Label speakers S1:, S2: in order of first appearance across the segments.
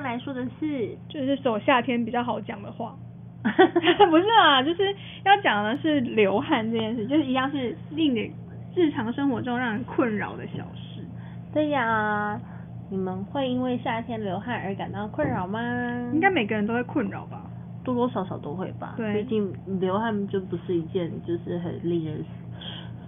S1: 来说的是，
S2: 就是说夏天比较好讲的话，不是啊，就是要讲的是流汗这件事，就是一样是令你日常生活中让人困扰的小事。
S1: 对呀，你们会因为夏天流汗而感到困扰吗？
S2: 应该每个人都会困扰吧，
S1: 多多少少都会吧。
S2: 对，
S1: 毕竟流汗就不是一件就是很令人。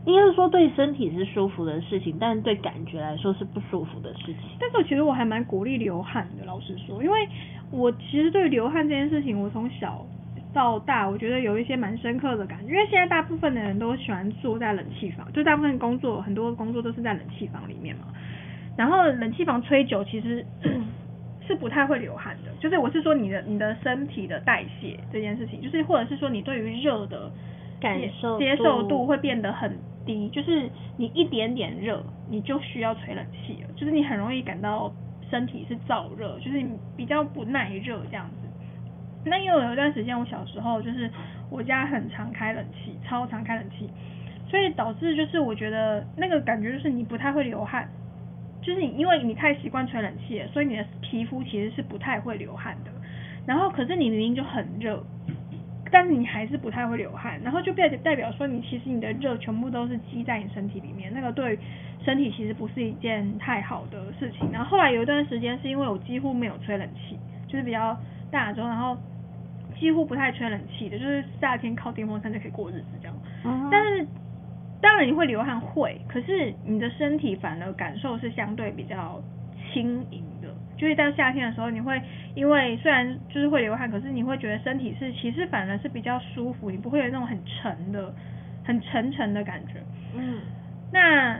S1: 应该是说对身体是舒服的事情，但是对感觉来说是不舒服的事情。
S2: 但是我其实我还蛮鼓励流汗的，老实说，因为我其实对流汗这件事情，我从小到大，我觉得有一些蛮深刻的感觉。因为现在大部分的人都喜欢坐在冷气房，就大部分工作很多工作都是在冷气房里面嘛。然后冷气房吹久，其实 是不太会流汗的。就是我是说你的你的身体的代谢这件事情，就是或者是说你对于热的
S1: 感受
S2: 接受度会变得很。低，就是你一点点热，你就需要吹冷气了，就是你很容易感到身体是燥热，就是你比较不耐热这样子。那因为有一段时间，我小时候就是我家很常开冷气，超常开冷气，所以导致就是我觉得那个感觉就是你不太会流汗，就是你因为你太习惯吹冷气了，所以你的皮肤其实是不太会流汗的。然后可是你明明就很热。但是你还是不太会流汗，然后就代代表说你其实你的热全部都是积在你身体里面，那个对身体其实不是一件太好的事情。然后后来有一段时间是因为我几乎没有吹冷气，就是比较大中，然后几乎不太吹冷气的，就是夏天靠电风扇就可以过日子这样。嗯。但是当然你会流汗会，可是你的身体反而感受是相对比较轻盈。就是在夏天的时候，你会因为虽然就是会流汗，可是你会觉得身体是其实反而是比较舒服，你不会有那种很沉的、很沉沉的感觉。嗯。那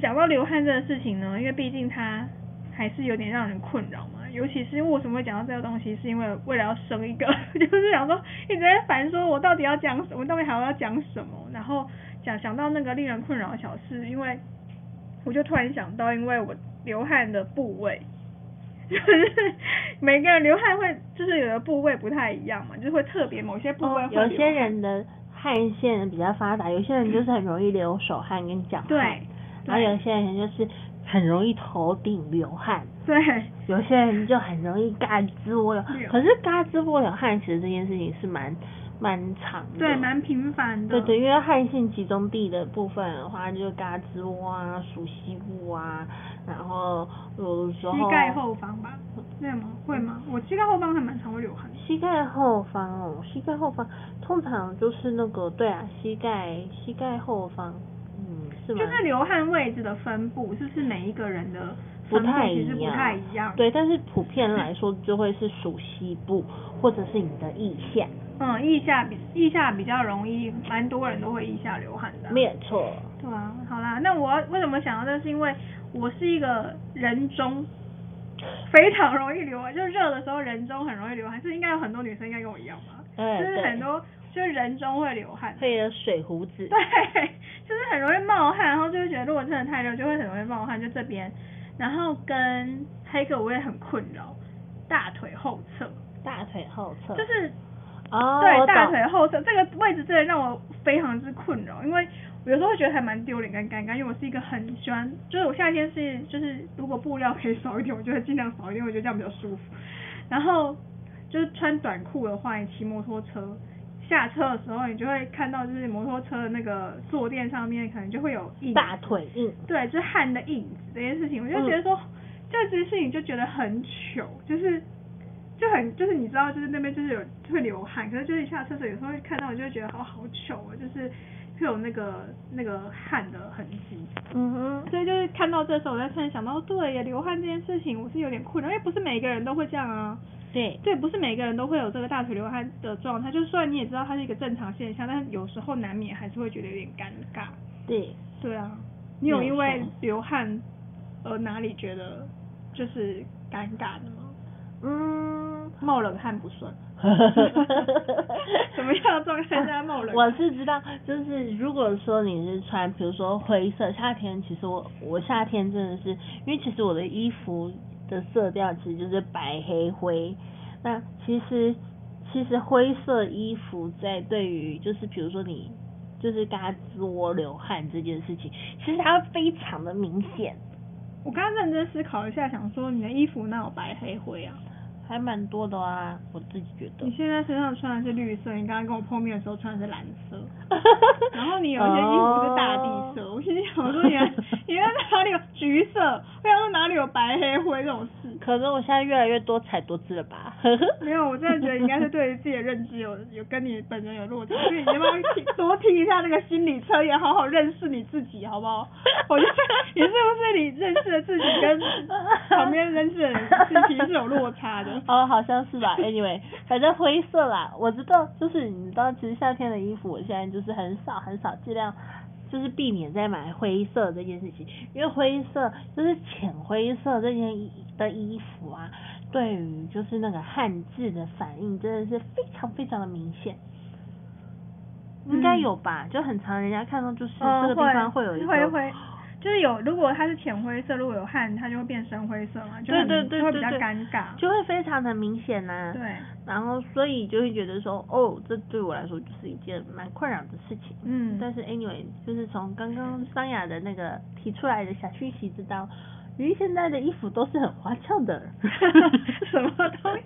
S2: 讲到流汗这个事情呢，因为毕竟它还是有点让人困扰嘛，尤其是为什么会讲到这个东西，是因为为了要生一个，就是想说一直在烦，说我到底要讲什么，我到底还要讲什么，然后讲想到那个令人困扰的小事，因为我就突然想到，因为我流汗的部位。就是每个人流汗会，就是有的部位不太一样嘛，就是会特别某些部位会。
S1: 有些人的汗腺比较发达，有些人就是很容易流手汗跟脚汗。
S2: 对。
S1: 然后有些人就是很容易头顶流汗。
S2: 对。
S1: 有些人就很容易嘎吱窝流，可是嘎吱窝流汗其实这件事情是蛮。蛮长的，
S2: 对，蛮频繁的。
S1: 对对，因为汗腺集中地的部分的话，就嘎吱窝啊、鼠蹊部啊，然后有时候
S2: 膝盖后方吧，对吗？会吗？我膝盖后方还蛮常会流汗。
S1: 膝盖后方哦，膝盖后方通常就是那个对啊，膝盖膝盖后方，嗯，是吗？
S2: 就是流汗位置的分布，是不是每一个人的
S1: 不太
S2: 其实不太一样？
S1: 对，但是普遍来说就会是属西部，或者是你的腋下。
S2: 嗯，腋下比腋下比较容易，蛮多人都会腋下流汗的。
S1: 没错。
S2: 对啊，好啦，那我为什么想到这？是因为我是一个人中非常容易流汗，就热的时候人中很容易流汗，是应该有很多女生应该跟我一样吧？
S1: 嗯，
S2: 就是很多就是人中会流汗。
S1: 会有水胡子。
S2: 对，就是很容易冒汗，然后就会觉得如果真的太热，就会很容易冒汗，就这边，然后跟还有一个我也很困扰，大腿后侧。
S1: 大腿后侧。
S2: 就是。
S1: 哦，
S2: 对，大腿后侧这个位置真的让我非常之困扰，因为我有时候会觉得还蛮丢脸跟尴尬，因为我是一个很喜欢，就是我夏天是就是如果布料可以少一点，我就会尽量少一点，我觉得这样比较舒服。然后就是穿短裤的话，你骑摩托车下车的时候，你就会看到就是摩托车的那个坐垫上面可能就会有印
S1: 大腿印，
S2: 对，就是汗的印子这件事情，我就觉得说、嗯、这件事情就觉得很糗，就是。就很就是你知道就是那边就是有会流汗，可是就是一下厕所有时候会看到，我就会觉得好好糗啊，就是会有那个那个汗的痕迹。嗯哼。所以就是看到这时候，我在突然想到，对呀，流汗这件事情我是有点困扰，因为不是每个人都会这样啊。
S1: 对。
S2: 对，不是每个人都会有这个大腿流汗的状态。就算你也知道它是一个正常现象，但是有时候难免还是会觉得有点尴尬。
S1: 对。
S2: 对啊。你有因为流汗而哪里觉得就是尴尬的吗？
S1: 嗯，
S2: 冒冷汗不算。什么样的状态下冒冷汗？
S1: 我是知道，就是如果说你是穿，比如说灰色，夏天其实我我夏天真的是，因为其实我的衣服的色调其实就是白黑灰。那其实其实灰色衣服在对于就是比如说你就是嘎吱窝流汗这件事情，其实它非常的明显。
S2: 我刚刚认真思考一下，想说你的衣服哪有白黑灰啊？
S1: 还蛮多的啊，我自己觉得。
S2: 你现在身上穿的是绿色，你刚刚跟我碰面的时候穿的是蓝色，然后你有一些衣服是大地色，我心想说你还你在哪里有橘色？我想说哪里有白黑灰这种事？
S1: 可能我现在越来越多彩多姿了吧？
S2: 没有，我真的觉得应该是对于自己的认知有有跟你本人有落差，所以你要不要 多听一下那个心理测验，好好认识你自己，好不好？我觉得你是不是你认识的自己跟旁边认识的人其实是有落差的？
S1: 哦，好像是吧。Anyway，反正灰色啦，我知道，就是你知道，其实夏天的衣服，我现在就是很少很少，尽量就是避免再买灰色这件事情，因为灰色就是浅灰色这件衣的衣服啊，对于就是那个汗渍的反应真的是非常非常的明显。嗯、应该有吧？就很常人家看到就是这个地方会有一个。
S2: 哦就是有，如果它是浅灰色，如果有汗，它就会变深灰色嘛，就会对对对对对，就会比较尴尬，
S1: 就会非常的明显呐、啊。
S2: 对。
S1: 然后，所以就会觉得说，哦，这对我来说就是一件蛮困扰的事情。
S2: 嗯。
S1: 但是，anyway，就是从刚刚桑雅的那个提出来的小讯息知道。因为现在的衣服都是很花俏的，
S2: 什么东西？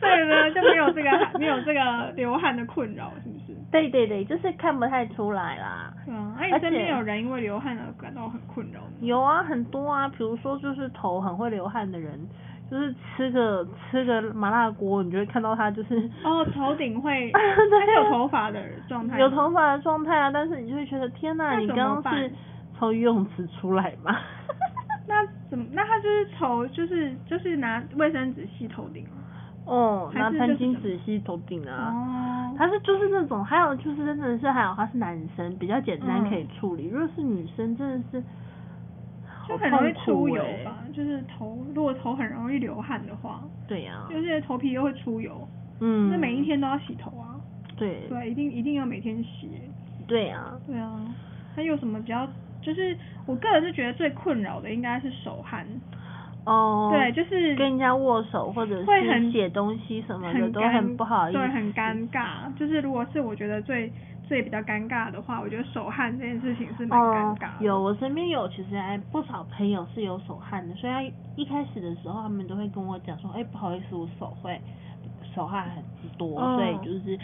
S2: 对呢，就没有这个没有这个流汗的困扰，是不是？
S1: 对对对，就是看不太出来啦。
S2: 嗯，那你身边有人因为流汗而感到很困扰吗？
S1: 有啊，很多啊，比如说就是头很会流汗的人，就是吃个吃个麻辣锅，你就会看到他就是
S2: 哦，头顶会 对有头发的状态，
S1: 有头发的状态啊，但是你就会觉得天呐，你刚刚是从游泳池出来吗？
S2: 那怎么？那他就是头，就是就是拿卫生纸吸头顶
S1: 哦，拿餐巾纸吸头顶啊。哦。他是就是那种，还有就是真的是还有他是男生，比较简单可以处理。嗯、如果是女生，真的是、欸、
S2: 就很容易出油吧？就是头，如果头很容易流汗的话。
S1: 对呀、啊。
S2: 就是头皮又会出油。
S1: 嗯。
S2: 那每一天都要洗头啊。
S1: 对。
S2: 对，一定一定要每天洗。
S1: 对呀、啊。
S2: 对啊。还有什么比较？就是我个人是觉得最困扰的应该是手汗。
S1: 哦。
S2: 对，就是
S1: 跟人家握手或者是写东西什么的
S2: 很
S1: 都很不好意思。
S2: 对，很尴尬。就是如果是我觉得最最比较尴尬的话，我觉得手汗这件事情是蛮尴尬。
S1: 有，我身边有其实还不少朋友是有手汗的，所以他一开始的时候他们都会跟我讲说，哎，不好意思，我手会手汗很多，哦，所以就是。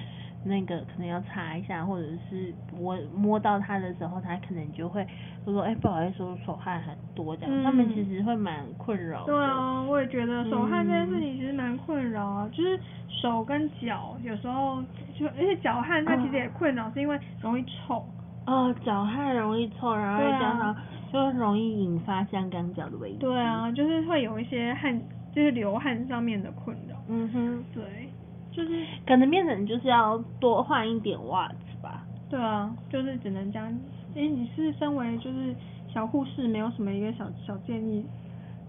S1: 那个可能要擦一下，或者是我摸到它的时候，它可能就会就说，哎、欸，不好意思，我手汗很多这样。嗯、他们其实会蛮困扰。
S2: 对啊，我也觉得手汗这件事情其实蛮困扰啊，嗯、就是手跟脚有时候就，而且脚汗它其实也困扰，是因为容易臭。
S1: 哦，脚汗容易臭，然后加上就容易引发香港脚的危机。
S2: 对啊，就是会有一些汗，就是流汗上面的困扰。
S1: 嗯哼，
S2: 对。就是
S1: 可能变成就是要多换一点袜子吧。
S2: 对啊，就是只能这样。哎、欸，你是身为就是小护士，没有什么一个小小建议？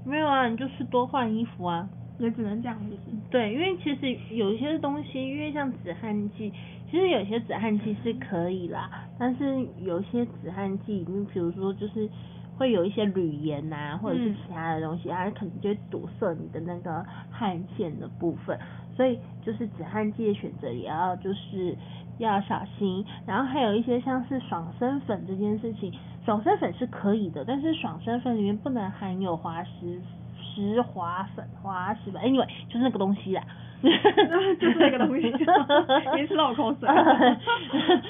S1: 没有啊，你就是多换衣服啊，
S2: 也只能这样子。
S1: 对，因为其实有一些东西，因为像止汗剂，其实有些止汗剂是可以啦，但是有些止汗剂，你比如说就是会有一些铝盐呐，或者是其他的东西，它可能就会堵塞你的那个汗腺的部分。所以就是止汗剂的选择也要就是要小心，然后还有一些像是爽身粉这件事情，爽身粉是可以的，但是爽身粉里面不能含有滑石石滑粉、滑石粉，anyway 就是那个东西啦。
S2: 就是那个东西，别吃到我口水。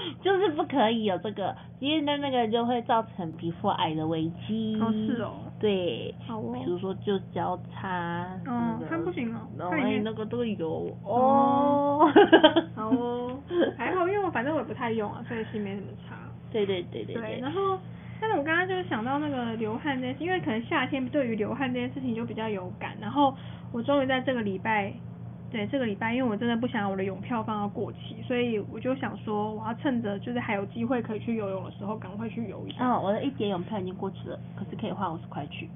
S1: 可以有这个，因为那那个就会造成皮肤癌的危机。
S2: 哦，是哦。
S1: 对。
S2: 好哦。
S1: 比如说就交叉。
S2: 嗯，它不行哦。
S1: 然后哎，那个都有
S2: 哦。好哦。还好，因为我反正我也不太用啊，所以是没什么差。
S1: 对对对对。
S2: 对，然后，但是我刚刚就是想到那个流汗这件事，因为可能夏天对于流汗这件事情就比较有感，然后我终于在这个礼拜。对，这个礼拜，因为我真的不想我的泳票放到过期，所以我就想说，我要趁着就是还有机会可以去游泳的时候，赶快去游一下。
S1: 哦，我的一节泳票已经过期了，可是可以花五十块去。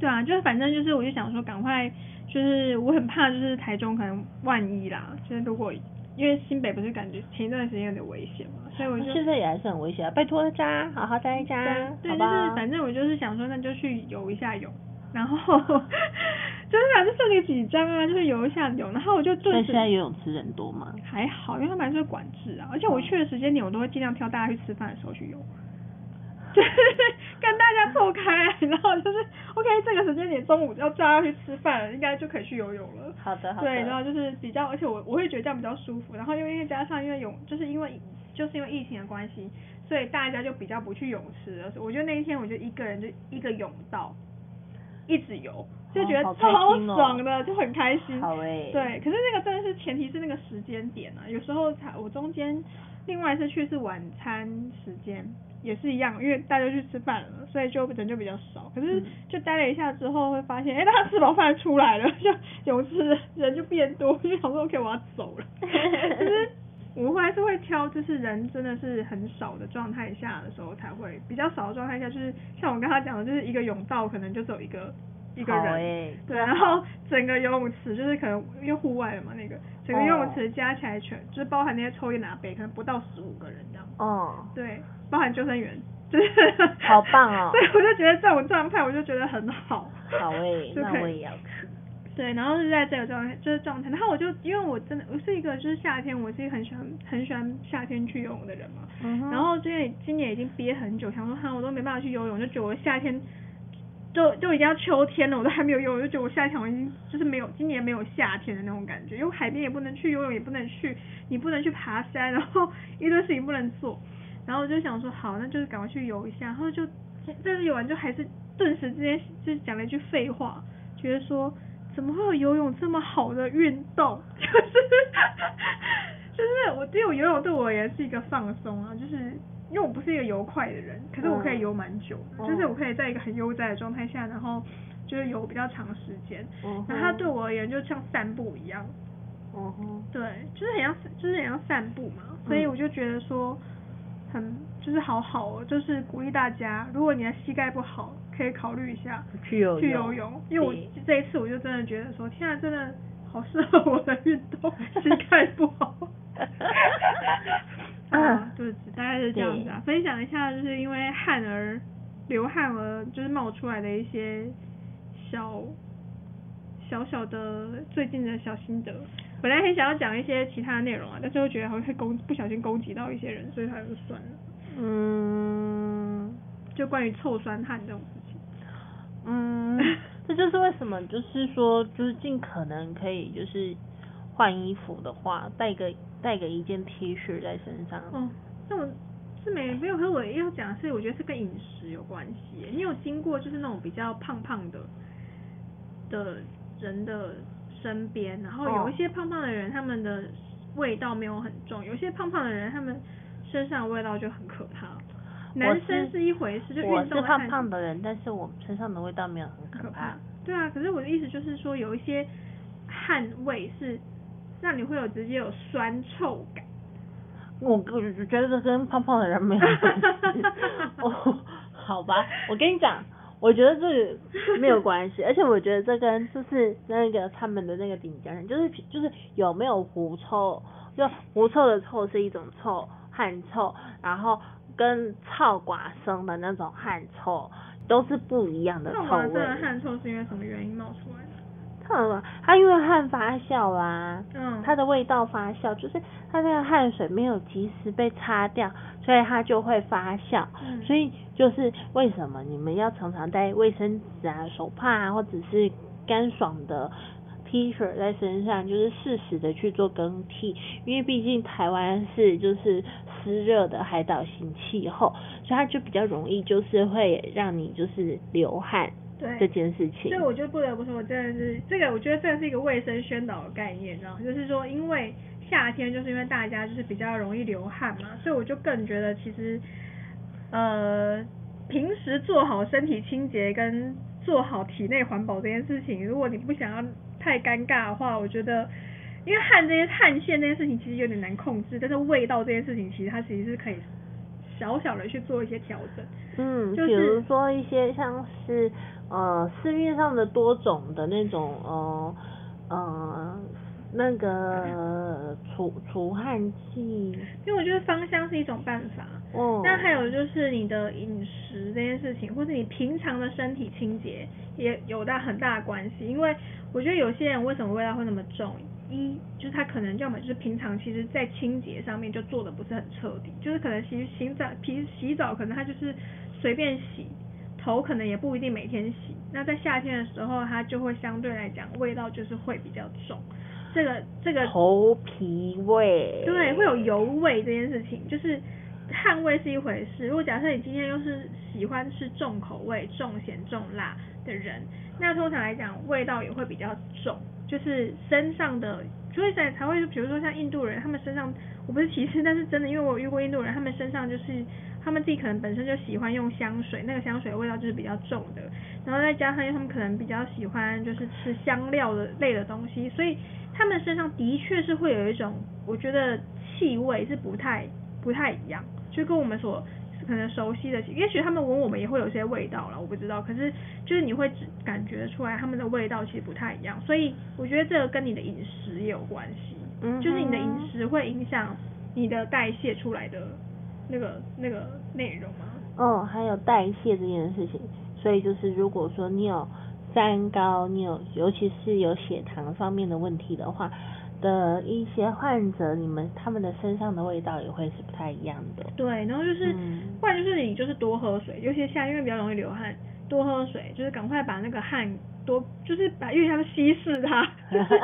S2: 对啊，就是反正就是我就想说赶快，就是我很怕就是台中可能万一啦，就是如果因为新北不是感觉前一段时间有点危险嘛，所以我就
S1: 现在也还是很危险啊，拜托大家好好待在家，
S2: 对，
S1: 好
S2: 就是反正我就是想说那就去游一下泳，然后 就是反正剩个几张啊，就是游一下泳，然后我就顿时。
S1: 那现在游泳池人多吗？
S2: 还好，因为他们还是会管制啊，而且我去的时间点我都会尽量挑大家去吃饭的时候去游。就是跟大家错开，然后就是 OK，这个时间点中午要叫他去吃饭，应该就可以去游泳了。
S1: 好的，好的。
S2: 对，然后就是比较，而且我我会觉得这样比较舒服。然后因为加上因为泳，就是因为就是因为疫情的关系，所以大家就比较不去泳池了。我觉得那一天我就一个人就一个泳道，一直游，就觉得超爽的，就很开心。
S1: 好诶。
S2: 对，可是那个真的是前提是那个时间点啊，有时候才我中间另外一次去是晚餐时间。也是一样，因为大家去吃饭了，所以就人就比较少。可是就待了一下之后，会发现，哎、欸，大家吃饱饭出来了，就泳池人就变多，就想说，OK，我要走了。其实我还是会挑，就是人真的是很少的状态下的时候才会，比较少的状态下，就是像我跟他讲的，就是一个泳道可能就只有一个一个人，欸、对，然后整个游泳池就是可能因为户外的嘛，那个整个游泳池加起来全就是包含那些抽烟拿杯，可能不到十五个人这样。哦，对。包含救生员，就是
S1: 好棒哦！
S2: 对，我就觉得这种状态，我就觉得很好。
S1: 好诶、欸，那我也要去。
S2: 对，然后是在这个状态，就是状态。然后我就因为我真的我是一个就是夏天，我是一个很喜欢很喜欢夏天去游泳的人嘛。嗯哼。然后因为今年已经憋很久，想说哈我都没办法去游泳，就觉得我夏天就就已经要秋天了，我都还没有游泳，就觉得我夏天我已经就是没有今年没有夏天的那种感觉，因为海边也不能去游泳，也不能去，你不能去爬山，然后一堆事情不能做。然后我就想说，好，那就是赶快去游一下。然后就，但是游完就还是顿时之间就讲了一句废话，觉得说怎么会有游泳这么好的运动？就是就是我，对我游泳对我也是一个放松啊，就是因为我不是一个游快的人，可是我可以游蛮久的，就是我可以在一个很悠哉的状态下，然后就是游比较长时间。然后它对我而言就像散步一样。嗯。对，就是很像，就是很像散步嘛，所以我就觉得说。很就是好好哦，就是鼓励大家，如果你的膝盖不好，可以考虑一下去游去游泳。因为我这一次我就真的觉得说，天啊，真的好适合我的运动，膝盖不好。啊，就是大概是这样子啊，分享一下，就是因为汗而流汗而就是冒出来的一些小小小的最近的小心得。本来很想要讲一些其他的内容啊，但是又觉得好像会攻不小心攻击到一些人，所以还是算了。嗯，就关于臭酸汗这种事情。
S1: 嗯，这就是为什么，就是说，就是尽可能可以，就是换衣服的话，带个带个一件 T 恤在身上。
S2: 哦，那我是没没有，和我要讲的是，我觉得是跟饮食有关系。你有经过就是那种比较胖胖的的人的。身边，然后有一些胖胖的人，他们的味道没有很重；有些胖胖的人，他们身上的味道就很可怕。男生是一回事，就运动。
S1: 我是胖胖的人，但是我身上的味道没有很可怕。可怕。
S2: 对啊，可是我的意思就是说，有一些汗味是让你会有直接有酸臭感。
S1: 我我觉得这跟胖胖的人没有关系。哦，好吧，我跟你讲。我觉得这个没有关系，而且我觉得这跟就是那个他们的那个顶尖人，就是就是有没有狐臭，就狐臭的臭是一种臭，汗臭，然后跟臭寡生的那种汗臭都是不一样的臭味。臭寡生的
S2: 汗臭是因为什么原因冒出来的？
S1: 它它因为汗发酵啦，嗯，它的味道发酵，就是它那个汗水没有及时被擦掉，所以它就会发酵。嗯，所以就是为什么你们要常常带卫生纸啊、手帕啊，或者是干爽的 T 恤在身上，就是适时的去做更替，因为毕竟台湾是就是湿热的海岛型气候，所以它就比较容易就是会让你就是流汗。对这件事情，
S2: 所以我就不得不说，我真的是这个，我觉得这是一个卫生宣导的概念，然后就是说，因为夏天就是因为大家就是比较容易流汗嘛，所以我就更觉得其实，呃，平时做好身体清洁跟做好体内环保这件事情，如果你不想要太尴尬的话，我觉得，因为汗这些汗腺这件事情其实有点难控制，但是味道这件事情其实它其实是可以小小的去做一些调整。
S1: 嗯，
S2: 就是、
S1: 比如说一些像是呃市面上的多种的那种呃呃那个除除汗剂，
S2: 因为我觉得芳香是一种办法。哦。那还有就是你的饮食这件事情，或是你平常的身体清洁也有大很大的关系。因为我觉得有些人为什么味道会那么重？一就是他可能要么就是平常其实在清洁上面就做的不是很彻底，就是可能洗洗澡皮洗澡可能他就是随便洗，头可能也不一定每天洗。那在夏天的时候，它就会相对来讲味道就是会比较重。这个这个
S1: 头皮味，
S2: 对，会有油味这件事情，就是汗味是一回事。如果假设你今天又是喜欢吃重口味、重咸、重辣的人，那通常来讲味道也会比较重。就是身上的，所以才才会，比如说像印度人，他们身上，我不是歧视，但是真的，因为我遇过印度人，他们身上就是他们自己可能本身就喜欢用香水，那个香水的味道就是比较重的，然后再加上因为他们可能比较喜欢就是吃香料的类的东西，所以他们身上的确是会有一种，我觉得气味是不太不太一样，就跟我们所。可能熟悉的，也许他们闻我们也会有些味道了，我不知道。可是就是你会只感觉出来他们的味道其实不太一样，所以我觉得这个跟你的饮食也有关系。就是你的饮食会影响你的代谢出来的那个那个内容吗？
S1: 哦，还有代谢这件事情。所以就是如果说你有三高，你有尤其是有血糖方面的问题的话。的一些患者，你们他们的身上的味道也会是不太一样的。
S2: 对，然后就是，嗯、不然就是你就是多喝水，尤其夏天因为比较容易流汗，多喝水就是赶快把那个汗多，就是把因为它稀释它，就 是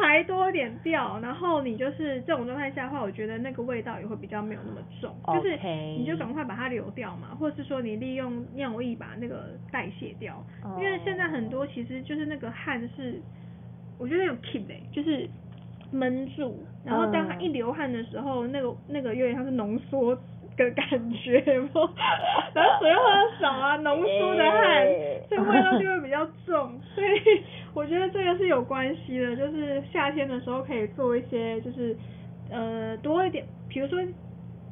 S2: 排多一点掉。然后你就是这种状态下的话，我觉得那个味道也会比较没有那么重，Okay. 就是你就赶快把它流掉嘛，或者是说你利用尿液把那个代谢掉。Oh. 因为现在很多其实就是那个汗是，我觉得有 keep 的，就是。闷住，然后当他一流汗的时候，嗯、那个那个有点像是浓缩的感觉，然后水又很少啊，浓缩的汗，所以味道就较重。所以我觉得这个是有关系的，就是夏天的时候可以做一些，就是呃多一点，比如说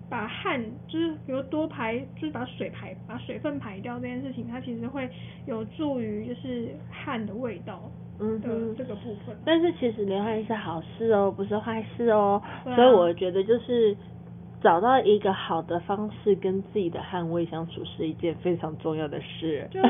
S2: 把汗，就是比如多排，就是把水排，把水分排掉这件事情，它其实会有助于就是汗的味道。嗯，对这个部分。
S1: 但是其实流汗是好事哦，不是坏事哦。啊、所以我觉得就是找到一个好的方式跟自己的汗味相处是一件非常重要的事。
S2: 就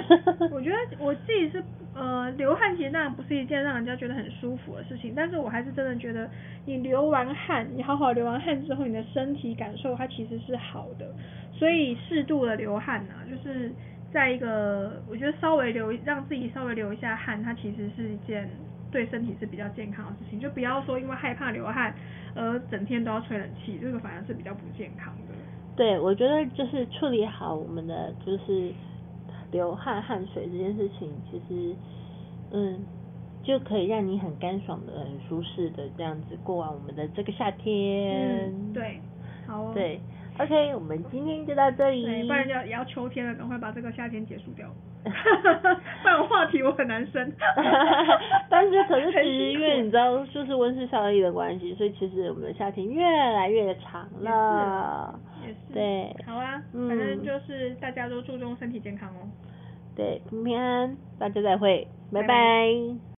S2: 我觉得我自己是呃流汗其实当然不是一件让人家觉得很舒服的事情，但是我还是真的觉得你流完汗，你好好流完汗之后，你的身体感受它其实是好的。所以适度的流汗啊，就是。在一个，我觉得稍微流，让自己稍微流一下汗，它其实是一件对身体是比较健康的事情。就不要说因为害怕流汗而整天都要吹冷气，这个反而是比较不健康的。
S1: 对，我觉得就是处理好我们的就是流汗汗水这件事情，其实嗯就可以让你很干爽的、很舒适的这样子过完我们的这个夏天。
S2: 嗯，对，好哦。
S1: 对。OK，我们今天就到这里。
S2: 对，不然就要也要秋天了，赶快把这个夏天结束掉。不然话题我很难生。
S1: 但是可是其实因为你知道，就是温室效应的关系，所以其实我们的夏天越来越长了。
S2: 也是。
S1: 对。
S2: 好啊，反正就是大家都注重身体健康哦。
S1: 对，平平安安，大家再会，拜拜。
S2: 拜拜。